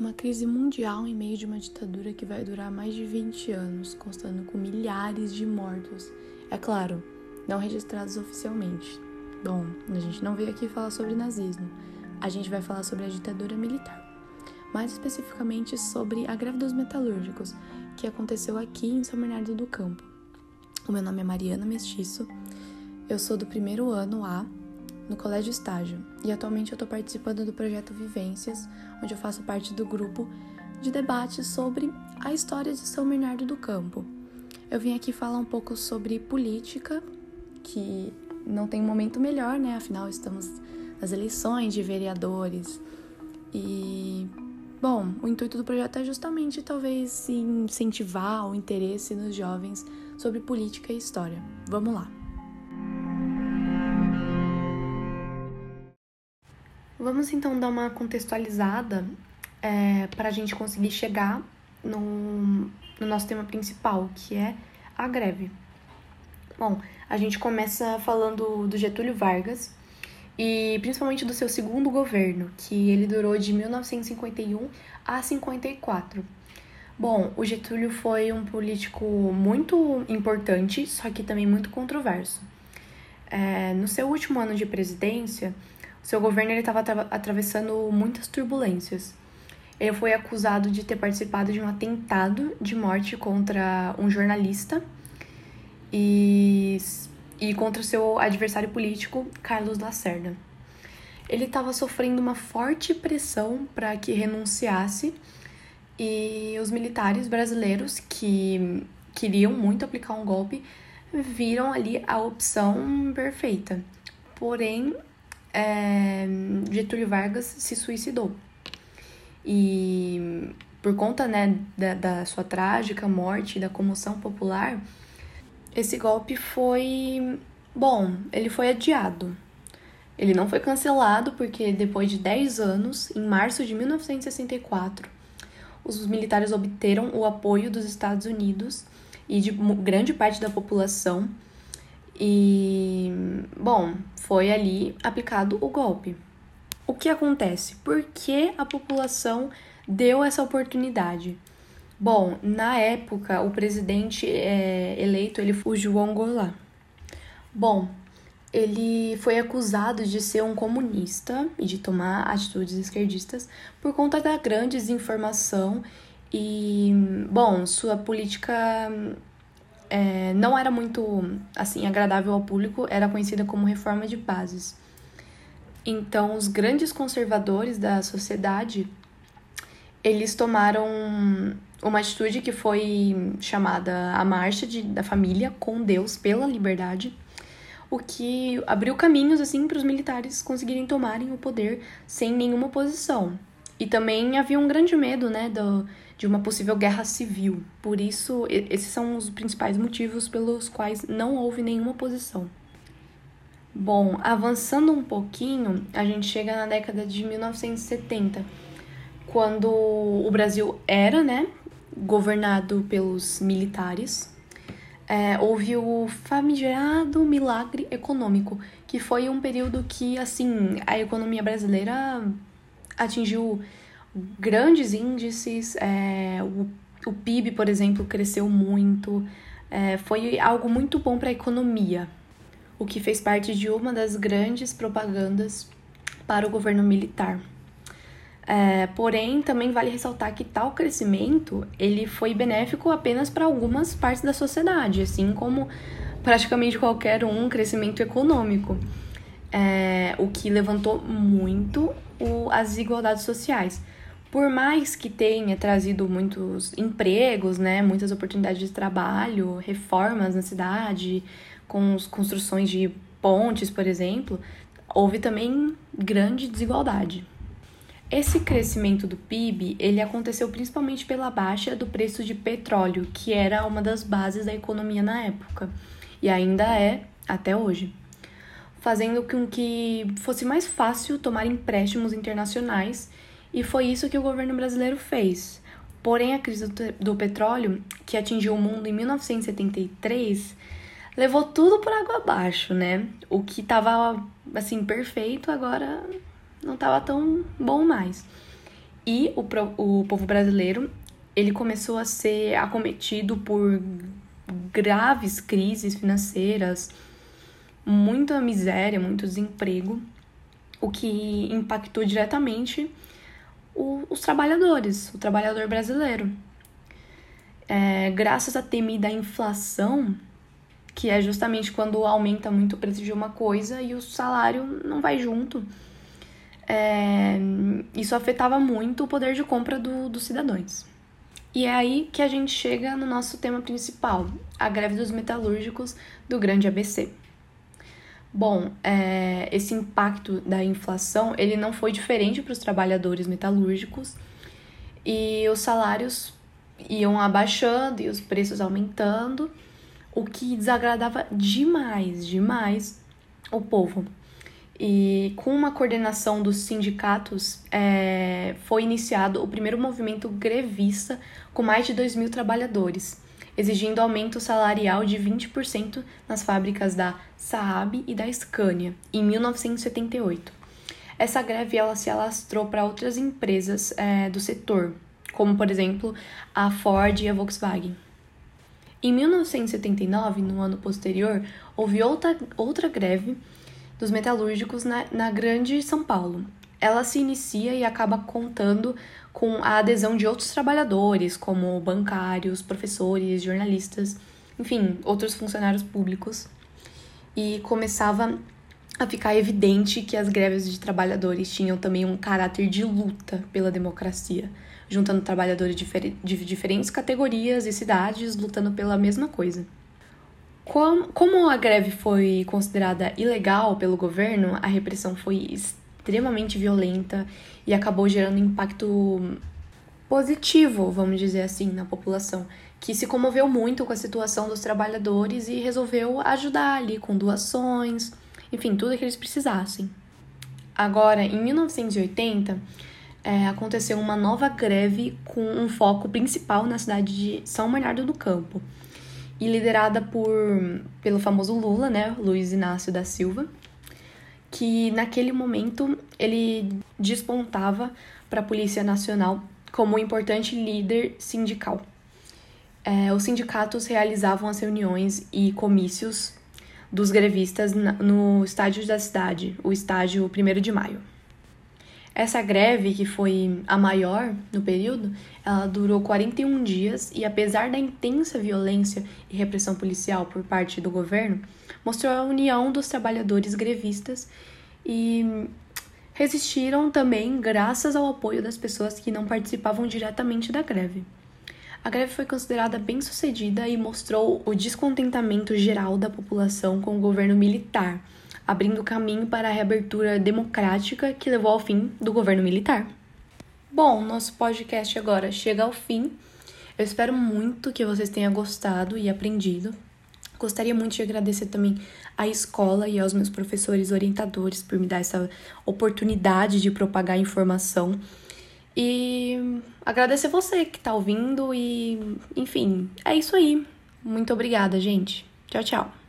Uma crise mundial em meio de uma ditadura que vai durar mais de 20 anos, constando com milhares de mortos. É claro, não registrados oficialmente. Bom, a gente não veio aqui falar sobre nazismo, a gente vai falar sobre a ditadura militar. Mais especificamente sobre a greve dos metalúrgicos, que aconteceu aqui em São Bernardo do Campo. O meu nome é Mariana Mestiço, eu sou do primeiro ano A no Colégio Estágio e atualmente eu estou participando do projeto Vivências, onde eu faço parte do grupo de debate sobre a história de São Bernardo do Campo. Eu vim aqui falar um pouco sobre política, que não tem um momento melhor, né? Afinal, estamos nas eleições de vereadores. E, bom, o intuito do projeto é justamente talvez incentivar o interesse nos jovens sobre política e história. Vamos lá! Vamos então dar uma contextualizada é, para a gente conseguir chegar no, no nosso tema principal, que é a greve. Bom, a gente começa falando do Getúlio Vargas e principalmente do seu segundo governo, que ele durou de 1951 a 54. Bom, o Getúlio foi um político muito importante, só que também muito controverso. É, no seu último ano de presidência, seu governo estava atravessando muitas turbulências. Ele foi acusado de ter participado de um atentado de morte contra um jornalista e, e contra seu adversário político, Carlos Lacerda. Ele estava sofrendo uma forte pressão para que renunciasse e os militares brasileiros que queriam muito aplicar um golpe viram ali a opção perfeita. Porém, é, Getúlio Vargas se suicidou. E por conta né, da, da sua trágica morte e da comoção popular, esse golpe foi. Bom, ele foi adiado. Ele não foi cancelado porque depois de 10 anos, em março de 1964, os militares obteram o apoio dos Estados Unidos e de grande parte da população e, bom, foi ali aplicado o golpe. O que acontece? Por que a população deu essa oportunidade? Bom, na época, o presidente é, eleito ele foi o João Goulart. Bom, ele foi acusado de ser um comunista e de tomar atitudes esquerdistas por conta da grande desinformação e, bom, sua política é, não era muito assim agradável ao público, era conhecida como reforma de bases. Então, os grandes conservadores da sociedade eles tomaram uma atitude que foi chamada a marcha de, da família com Deus pela liberdade, o que abriu caminhos assim para os militares conseguirem tomarem o poder sem nenhuma oposição. E também havia um grande medo, né, do, de uma possível guerra civil. Por isso, esses são os principais motivos pelos quais não houve nenhuma oposição. Bom, avançando um pouquinho, a gente chega na década de 1970, quando o Brasil era, né, governado pelos militares. É, houve o famigerado milagre econômico, que foi um período que, assim, a economia brasileira atingiu grandes índices, é, o, o PIB, por exemplo, cresceu muito, é, foi algo muito bom para a economia, o que fez parte de uma das grandes propagandas para o governo militar. É, porém, também vale ressaltar que tal crescimento ele foi benéfico apenas para algumas partes da sociedade, assim como praticamente qualquer um crescimento econômico, é, o que levantou muito o, as desigualdades sociais por mais que tenha trazido muitos empregos, né, muitas oportunidades de trabalho, reformas na cidade, com construções de pontes, por exemplo, houve também grande desigualdade. Esse crescimento do PIB, ele aconteceu principalmente pela baixa do preço de petróleo, que era uma das bases da economia na época, e ainda é até hoje, fazendo com que fosse mais fácil tomar empréstimos internacionais e foi isso que o governo brasileiro fez. Porém, a crise do, petróleo, que atingiu o mundo em 1973, levou tudo por água abaixo, né? O que estava assim perfeito agora não estava tão bom mais. E o, o povo brasileiro, ele começou a ser acometido por graves crises financeiras, muita miséria, muito desemprego, o que impactou diretamente o, os trabalhadores, o trabalhador brasileiro. É, graças à temida inflação, que é justamente quando aumenta muito o preço de uma coisa e o salário não vai junto, é, isso afetava muito o poder de compra do, dos cidadãos. E é aí que a gente chega no nosso tema principal, a greve dos metalúrgicos do Grande ABC. Bom, é, esse impacto da inflação ele não foi diferente para os trabalhadores metalúrgicos e os salários iam abaixando e os preços aumentando, o que desagradava demais, demais o povo. E com uma coordenação dos sindicatos, é, foi iniciado o primeiro movimento grevista com mais de 2 mil trabalhadores exigindo aumento salarial de 20% nas fábricas da Saab e da Scania, em 1978. Essa greve ela se alastrou para outras empresas é, do setor, como por exemplo a Ford e a Volkswagen. Em 1979, no ano posterior, houve outra, outra greve dos metalúrgicos na, na Grande São Paulo. Ela se inicia e acaba contando com a adesão de outros trabalhadores, como bancários, professores, jornalistas, enfim, outros funcionários públicos. E começava a ficar evidente que as greves de trabalhadores tinham também um caráter de luta pela democracia, juntando trabalhadores de diferentes categorias e cidades lutando pela mesma coisa. Como a greve foi considerada ilegal pelo governo, a repressão foi extremamente violenta e acabou gerando impacto positivo, vamos dizer assim, na população, que se comoveu muito com a situação dos trabalhadores e resolveu ajudar ali com doações, enfim, tudo que eles precisassem. Agora, em 1980, é, aconteceu uma nova greve com um foco principal na cidade de São Bernardo do Campo e liderada por pelo famoso Lula, né, Luiz Inácio da Silva que naquele momento ele despontava para a Polícia Nacional como um importante líder sindical. É, os sindicatos realizavam as reuniões e comícios dos grevistas no estádio da cidade, o estádio 1 de maio. Essa greve, que foi a maior no período, ela durou 41 dias e apesar da intensa violência e repressão policial por parte do governo, mostrou a união dos trabalhadores grevistas e resistiram também graças ao apoio das pessoas que não participavam diretamente da greve. A greve foi considerada bem sucedida e mostrou o descontentamento geral da população com o governo militar, abrindo caminho para a reabertura democrática que levou ao fim do governo militar. Bom, nosso podcast agora chega ao fim. Eu espero muito que vocês tenham gostado e aprendido. Gostaria muito de agradecer também à escola e aos meus professores orientadores por me dar essa oportunidade de propagar informação. E agradecer você que está ouvindo e, enfim, é isso aí. Muito obrigada, gente. Tchau, tchau.